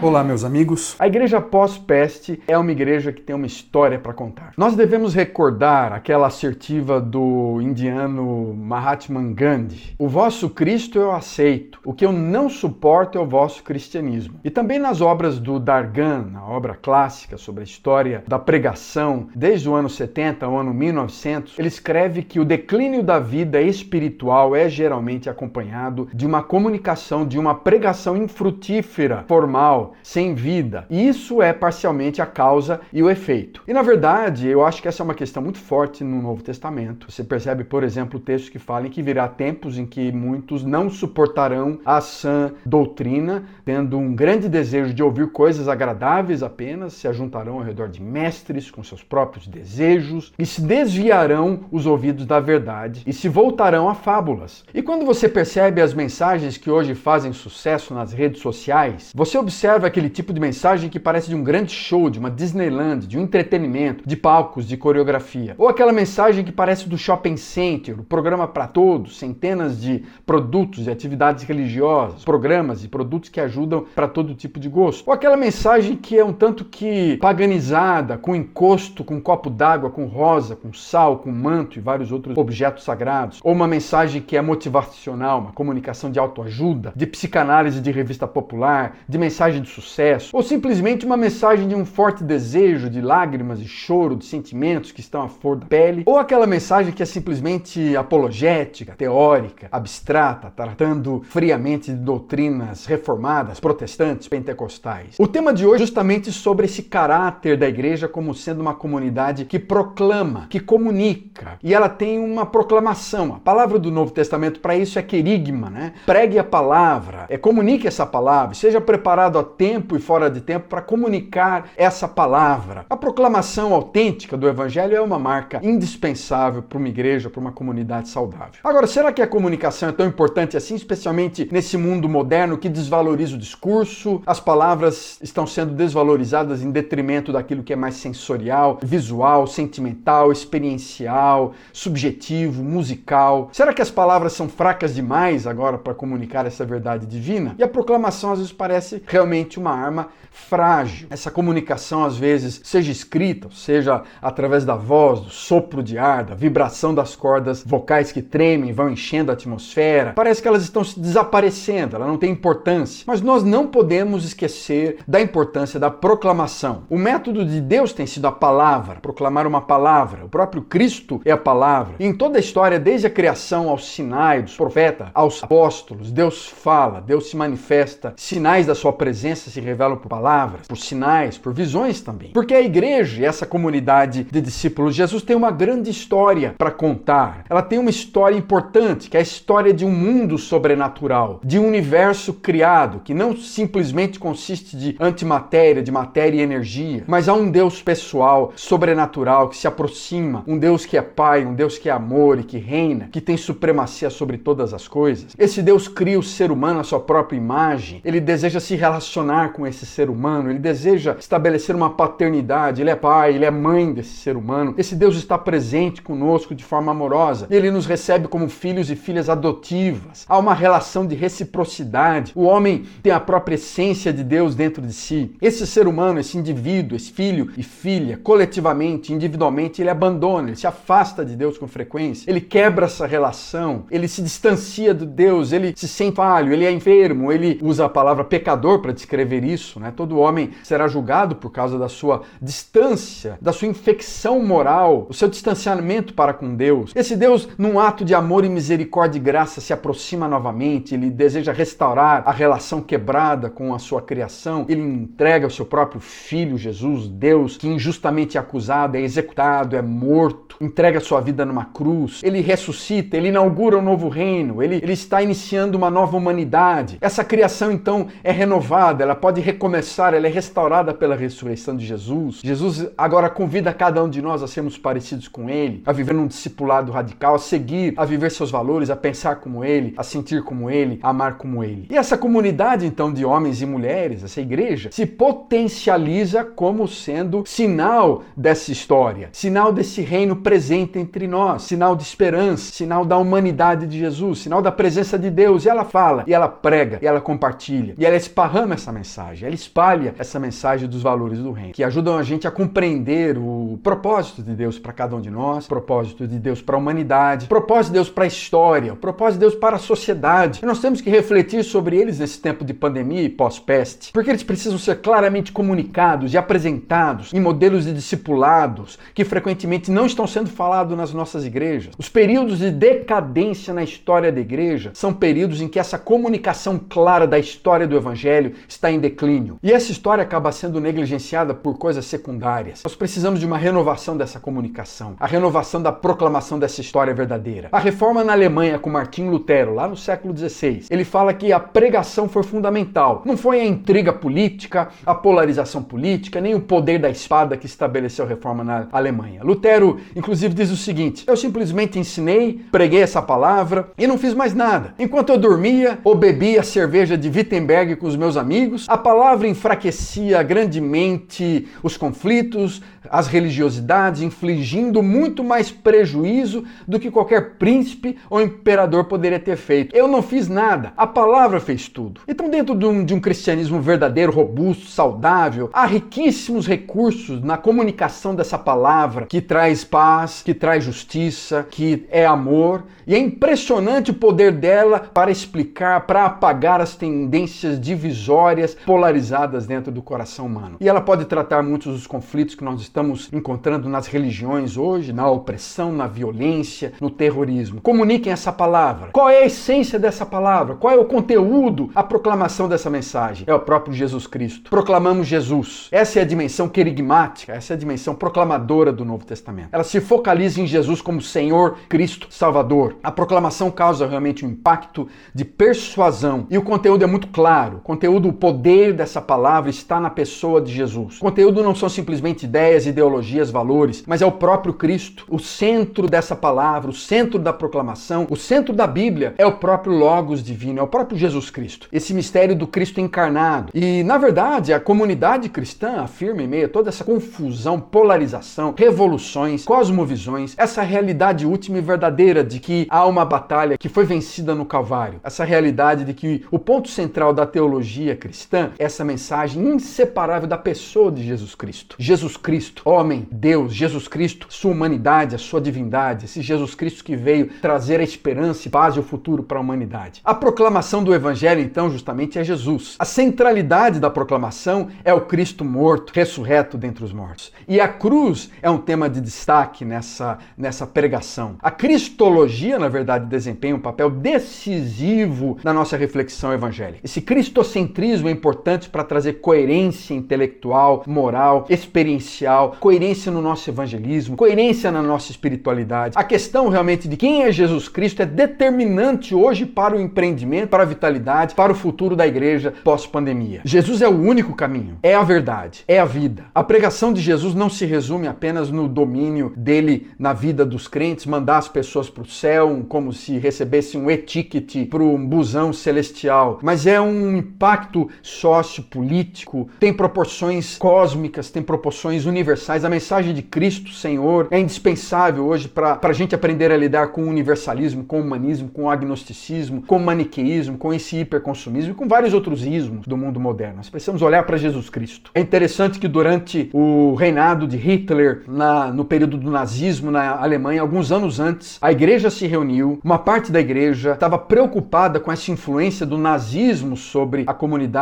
Olá, meus amigos. A igreja pós-peste é uma igreja que tem uma história para contar. Nós devemos recordar aquela assertiva do indiano Mahatma Gandhi: O vosso Cristo eu aceito, o que eu não suporto é o vosso cristianismo. E também nas obras do Dargan, na obra clássica sobre a história da pregação, desde o ano 70 ao ano 1900, ele escreve que o declínio da vida espiritual é geralmente acompanhado de uma comunicação, de uma pregação infrutífera, formal sem vida. Isso é parcialmente a causa e o efeito. E na verdade, eu acho que essa é uma questão muito forte no Novo Testamento. Você percebe, por exemplo, textos que falam que virá tempos em que muitos não suportarão a sã doutrina, tendo um grande desejo de ouvir coisas agradáveis apenas, se ajuntarão ao redor de mestres com seus próprios desejos e se desviarão os ouvidos da verdade e se voltarão a fábulas. E quando você percebe as mensagens que hoje fazem sucesso nas redes sociais, você observa aquele tipo de mensagem que parece de um grande show, de uma Disneyland, de um entretenimento, de palcos, de coreografia. Ou aquela mensagem que parece do shopping center, o programa para todos, centenas de produtos e atividades religiosas, programas e produtos que ajudam para todo tipo de gosto. Ou aquela mensagem que é um tanto que paganizada, com encosto, com copo d'água, com rosa, com sal, com manto e vários outros objetos sagrados. Ou uma mensagem que é motivacional, uma comunicação de autoajuda, de psicanálise de revista popular, de mensagem de sucesso, ou simplesmente uma mensagem de um forte desejo, de lágrimas e choro, de sentimentos que estão à flor da pele, ou aquela mensagem que é simplesmente apologética, teórica, abstrata, tratando friamente de doutrinas reformadas, protestantes, pentecostais. O tema de hoje é justamente sobre esse caráter da igreja como sendo uma comunidade que proclama, que comunica, e ela tem uma proclamação. A palavra do Novo Testamento para isso é querigma, né? Pregue a palavra, é comunique essa palavra, seja preparado a tempo e fora de tempo para comunicar essa palavra. A proclamação autêntica do Evangelho é uma marca indispensável para uma igreja, para uma comunidade saudável. Agora, será que a comunicação é tão importante assim, especialmente nesse mundo moderno que desvaloriza o discurso? As palavras estão sendo desvalorizadas em detrimento daquilo que é mais sensorial, visual, sentimental, experiencial, subjetivo, musical. Será que as palavras são fracas demais agora para comunicar essa verdade divina? E a proclamação às vezes parece realmente uma arma frágil. Essa comunicação, às vezes, seja escrita, seja através da voz, do sopro de ar, da vibração das cordas vocais que tremem, vão enchendo a atmosfera, parece que elas estão se desaparecendo, ela não tem importância. Mas nós não podemos esquecer da importância da proclamação. O método de Deus tem sido a palavra, proclamar uma palavra. O próprio Cristo é a palavra. E em toda a história, desde a criação aos sinais dos profetas, aos apóstolos, Deus fala, Deus se manifesta, sinais da sua presença se revelam por palavras, por sinais, por visões também. Porque a igreja, essa comunidade de discípulos, Jesus tem uma grande história para contar. Ela tem uma história importante, que é a história de um mundo sobrenatural, de um universo criado, que não simplesmente consiste de antimatéria, de matéria e energia, mas há um Deus pessoal, sobrenatural, que se aproxima, um Deus que é Pai, um Deus que é amor e que reina, que tem supremacia sobre todas as coisas. Esse Deus cria o ser humano à sua própria imagem, ele deseja se relacionar relacionar com esse ser humano, ele deseja estabelecer uma paternidade, ele é pai, ele é mãe desse ser humano. Esse Deus está presente conosco de forma amorosa. Ele nos recebe como filhos e filhas adotivas. Há uma relação de reciprocidade. O homem tem a própria essência de Deus dentro de si. Esse ser humano, esse indivíduo, esse filho e filha, coletivamente, individualmente, ele abandona, ele se afasta de Deus com frequência. Ele quebra essa relação, ele se distancia de Deus, ele se sente falho, ele é enfermo, ele usa a palavra pecador para descrever escrever isso, né? Todo homem será julgado por causa da sua distância, da sua infecção moral, o seu distanciamento para com Deus. Esse Deus, num ato de amor e misericórdia e graça, se aproxima novamente, ele deseja restaurar a relação quebrada com a sua criação. Ele entrega o seu próprio filho, Jesus, Deus, que injustamente é acusado, é executado, é morto, entrega sua vida numa cruz. Ele ressuscita, ele inaugura um novo reino, ele, ele está iniciando uma nova humanidade. Essa criação então é renovada, ela pode recomeçar, ela é restaurada pela ressurreição de Jesus. Jesus agora convida cada um de nós a sermos parecidos com Ele, a viver num discipulado radical, a seguir, a viver seus valores, a pensar como Ele, a sentir como Ele, a amar como Ele. E essa comunidade, então, de homens e mulheres, essa igreja, se potencializa como sendo sinal dessa história, sinal desse reino presente entre nós, sinal de esperança, sinal da humanidade de Jesus, sinal da presença de Deus. E ela fala, e ela prega, e ela compartilha, e ela esparrama essa essa mensagem, ela espalha essa mensagem dos valores do reino, que ajudam a gente a compreender o propósito de Deus para cada um de nós, propósito de Deus para a humanidade, propósito de Deus para a história, propósito de Deus para a sociedade. E nós temos que refletir sobre eles nesse tempo de pandemia e pós-peste, porque eles precisam ser claramente comunicados e apresentados em modelos de discipulados que frequentemente não estão sendo falados nas nossas igrejas. Os períodos de decadência na história da igreja são períodos em que essa comunicação clara da história do evangelho está em declínio. E essa história acaba sendo negligenciada por coisas secundárias. Nós precisamos de uma renovação dessa comunicação, a renovação da proclamação dessa história verdadeira. A reforma na Alemanha com Martinho Lutero, lá no século XVI, ele fala que a pregação foi fundamental. Não foi a intriga política, a polarização política, nem o poder da espada que estabeleceu a reforma na Alemanha. Lutero, inclusive, diz o seguinte: eu simplesmente ensinei, preguei essa palavra e não fiz mais nada. Enquanto eu dormia ou bebia cerveja de Wittenberg com os meus amigos, a palavra enfraquecia grandemente os conflitos, as religiosidades, infligindo muito mais prejuízo do que qualquer príncipe ou imperador poderia ter feito. Eu não fiz nada, a palavra fez tudo. Então, dentro de um, de um cristianismo verdadeiro, robusto, saudável, há riquíssimos recursos na comunicação dessa palavra que traz paz, que traz justiça, que é amor. E é impressionante o poder dela para explicar, para apagar as tendências divisórias polarizadas dentro do coração humano. E ela pode tratar muitos dos conflitos que nós estamos encontrando nas religiões hoje, na opressão, na violência, no terrorismo. Comuniquem essa palavra. Qual é a essência dessa palavra? Qual é o conteúdo, a proclamação dessa mensagem? É o próprio Jesus Cristo. Proclamamos Jesus. Essa é a dimensão querigmática, essa é a dimensão proclamadora do Novo Testamento. Ela se focaliza em Jesus como Senhor, Cristo, Salvador. A proclamação causa realmente um impacto de persuasão e o conteúdo é muito claro. O conteúdo, poder dessa palavra está na pessoa de Jesus. O conteúdo não são simplesmente ideias, ideologias, valores, mas é o próprio Cristo. O centro dessa palavra, o centro da proclamação, o centro da Bíblia é o próprio Logos divino, é o próprio Jesus Cristo. Esse mistério do Cristo encarnado. E, na verdade, a comunidade cristã afirma em meio a toda essa confusão, polarização, revoluções, cosmovisões, essa realidade última e verdadeira de que há uma batalha que foi vencida no Calvário. Essa realidade de que o ponto central da teologia cristã é essa mensagem inseparável da pessoa de Jesus Cristo. Jesus Cristo, homem, Deus, Jesus Cristo, sua humanidade, a sua divindade, esse Jesus Cristo que veio trazer a esperança e paz e o futuro para a humanidade. A proclamação do evangelho, então, justamente é Jesus. A centralidade da proclamação é o Cristo morto, ressurreto dentre os mortos. E a cruz é um tema de destaque nessa, nessa pregação. A cristologia, na verdade, desempenha um papel decisivo na nossa reflexão evangélica. Esse cristocentrismo é importante para trazer coerência intelectual, moral, experiencial, coerência no nosso evangelismo, coerência na nossa espiritualidade. A questão realmente de quem é Jesus Cristo é determinante hoje para o empreendimento, para a vitalidade, para o futuro da igreja pós-pandemia. Jesus é o único caminho, é a verdade, é a vida. A pregação de Jesus não se resume apenas no domínio dele na vida dos crentes, mandar as pessoas para o céu como se recebesse um etiquete para um busão celestial, mas é um impacto sociopolítico, tem proporções cósmicas, tem proporções universais. A mensagem de Cristo, Senhor, é indispensável hoje para a gente aprender a lidar com o universalismo, com o humanismo, com o agnosticismo, com o maniqueísmo, com esse hiperconsumismo e com vários outros ismos do mundo moderno. Nós precisamos olhar para Jesus Cristo. É interessante que durante o reinado de Hitler, na, no período do nazismo na Alemanha, alguns anos antes, a igreja se reuniu, uma parte da igreja estava preocupada com essa influência do nazismo sobre a comunidade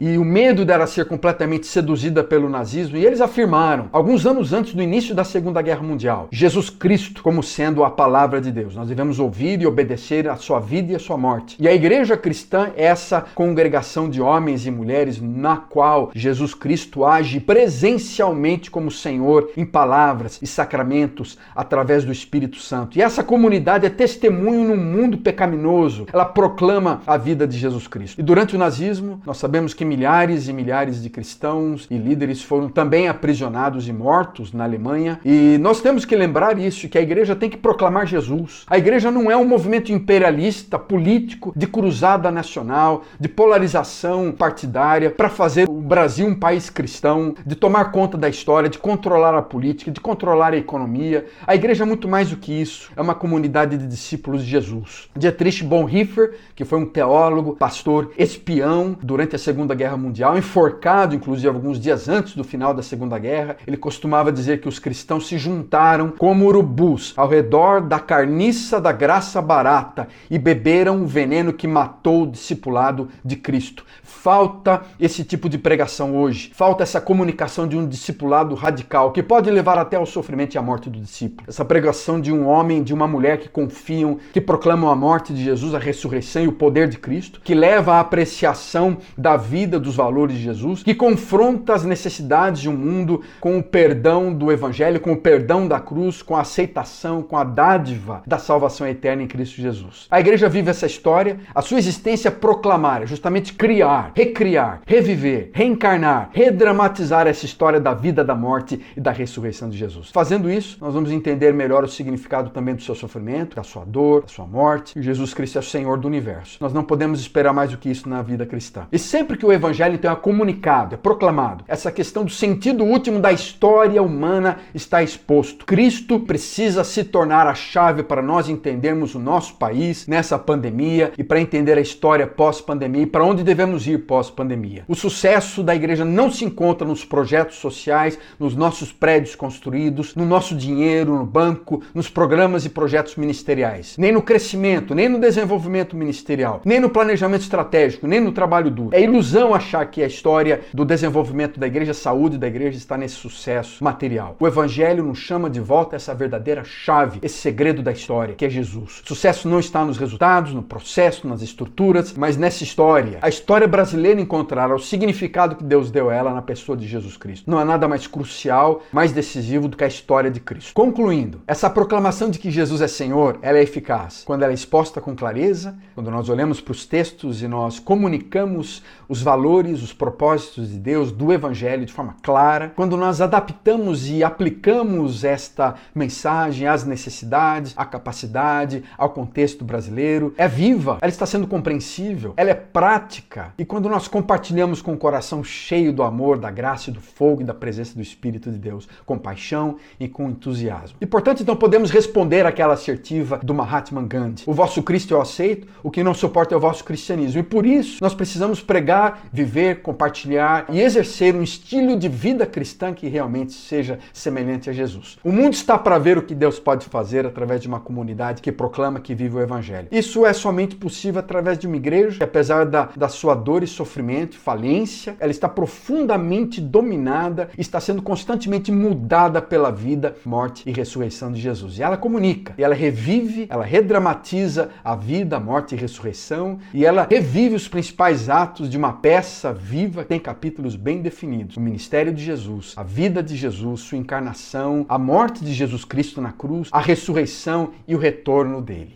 e o medo dela ser completamente seduzida pelo nazismo, e eles afirmaram, alguns anos antes do início da Segunda Guerra Mundial, Jesus Cristo como sendo a palavra de Deus. Nós devemos ouvir e obedecer a sua vida e a sua morte. E a igreja cristã é essa congregação de homens e mulheres na qual Jesus Cristo age presencialmente como Senhor em palavras e sacramentos através do Espírito Santo. E essa comunidade é testemunho num mundo pecaminoso. Ela proclama a vida de Jesus Cristo. E durante o nazismo, nós sabemos que milhares e milhares de cristãos e líderes foram também aprisionados e mortos na Alemanha. E nós temos que lembrar isso, que a igreja tem que proclamar Jesus. A igreja não é um movimento imperialista, político, de cruzada nacional, de polarização partidária para fazer o Brasil um país cristão, de tomar conta da história, de controlar a política, de controlar a economia. A igreja é muito mais do que isso. É uma comunidade de discípulos de Jesus. Dietrich Bonhoeffer, que foi um teólogo, pastor, espião durante durante a Segunda Guerra Mundial, enforcado inclusive alguns dias antes do final da Segunda Guerra. Ele costumava dizer que os cristãos se juntaram como urubus ao redor da carniça da graça barata e beberam o veneno que matou o discipulado de Cristo. Falta esse tipo de pregação hoje. Falta essa comunicação de um discipulado radical que pode levar até ao sofrimento e à morte do discípulo. Essa pregação de um homem, de uma mulher que confiam, que proclamam a morte de Jesus, a ressurreição e o poder de Cristo, que leva à apreciação da vida, dos valores de Jesus, que confronta as necessidades de um mundo com o perdão do evangelho, com o perdão da cruz, com a aceitação, com a dádiva da salvação eterna em Cristo Jesus. A igreja vive essa história, a sua existência é proclamar, é justamente criar, recriar, reviver, reencarnar, redramatizar essa história da vida, da morte e da ressurreição de Jesus. Fazendo isso, nós vamos entender melhor o significado também do seu sofrimento, da sua dor, da sua morte. E Jesus Cristo é o Senhor do universo. Nós não podemos esperar mais do que isso na vida cristã. E sempre que o evangelho então é comunicado, é proclamado, essa questão do sentido último da história humana está exposto. Cristo precisa se tornar a chave para nós entendermos o nosso país nessa pandemia e para entender a história pós-pandemia e para onde devemos ir pós-pandemia. O sucesso da igreja não se encontra nos projetos sociais, nos nossos prédios construídos, no nosso dinheiro no banco, nos programas e projetos ministeriais, nem no crescimento, nem no desenvolvimento ministerial, nem no planejamento estratégico, nem no trabalho duro. É ilusão achar que a história do desenvolvimento da igreja, a saúde da igreja está nesse sucesso material. O evangelho nos chama de volta essa verdadeira chave, esse segredo da história, que é Jesus. O sucesso não está nos resultados, no processo, nas estruturas, mas nessa história. A história brasileira encontrará o significado que Deus deu a ela na pessoa de Jesus Cristo. Não há nada mais crucial, mais decisivo do que a história de Cristo. Concluindo, essa proclamação de que Jesus é Senhor, ela é eficaz quando ela é exposta com clareza, quando nós olhamos para os textos e nós comunicamos os valores, os propósitos de Deus, do Evangelho de forma clara, quando nós adaptamos e aplicamos esta mensagem às necessidades, à capacidade, ao contexto brasileiro, é viva, ela está sendo compreensível, ela é prática. E quando nós compartilhamos com o coração cheio do amor, da graça do fogo e da presença do Espírito de Deus, com paixão e com entusiasmo. E portanto, então podemos responder àquela assertiva do Mahatma Gandhi: O vosso Cristo eu aceito, o que não suporta é o vosso cristianismo. E por isso nós precisamos pregar, viver, compartilhar e exercer um estilo de vida cristã que realmente seja semelhante a Jesus. O mundo está para ver o que Deus pode fazer através de uma comunidade que proclama que vive o Evangelho. Isso é somente possível através de uma igreja que, apesar da, da sua dor e sofrimento, falência, ela está profundamente dominada, está sendo constantemente mudada pela vida, morte e ressurreição de Jesus. E ela comunica, e ela revive, ela redramatiza a vida, a morte e ressurreição, e ela revive os principais atos de uma peça viva, tem capítulos bem definidos. O ministério de Jesus, a vida de Jesus, sua encarnação, a morte de Jesus Cristo na cruz, a ressurreição e o retorno dele.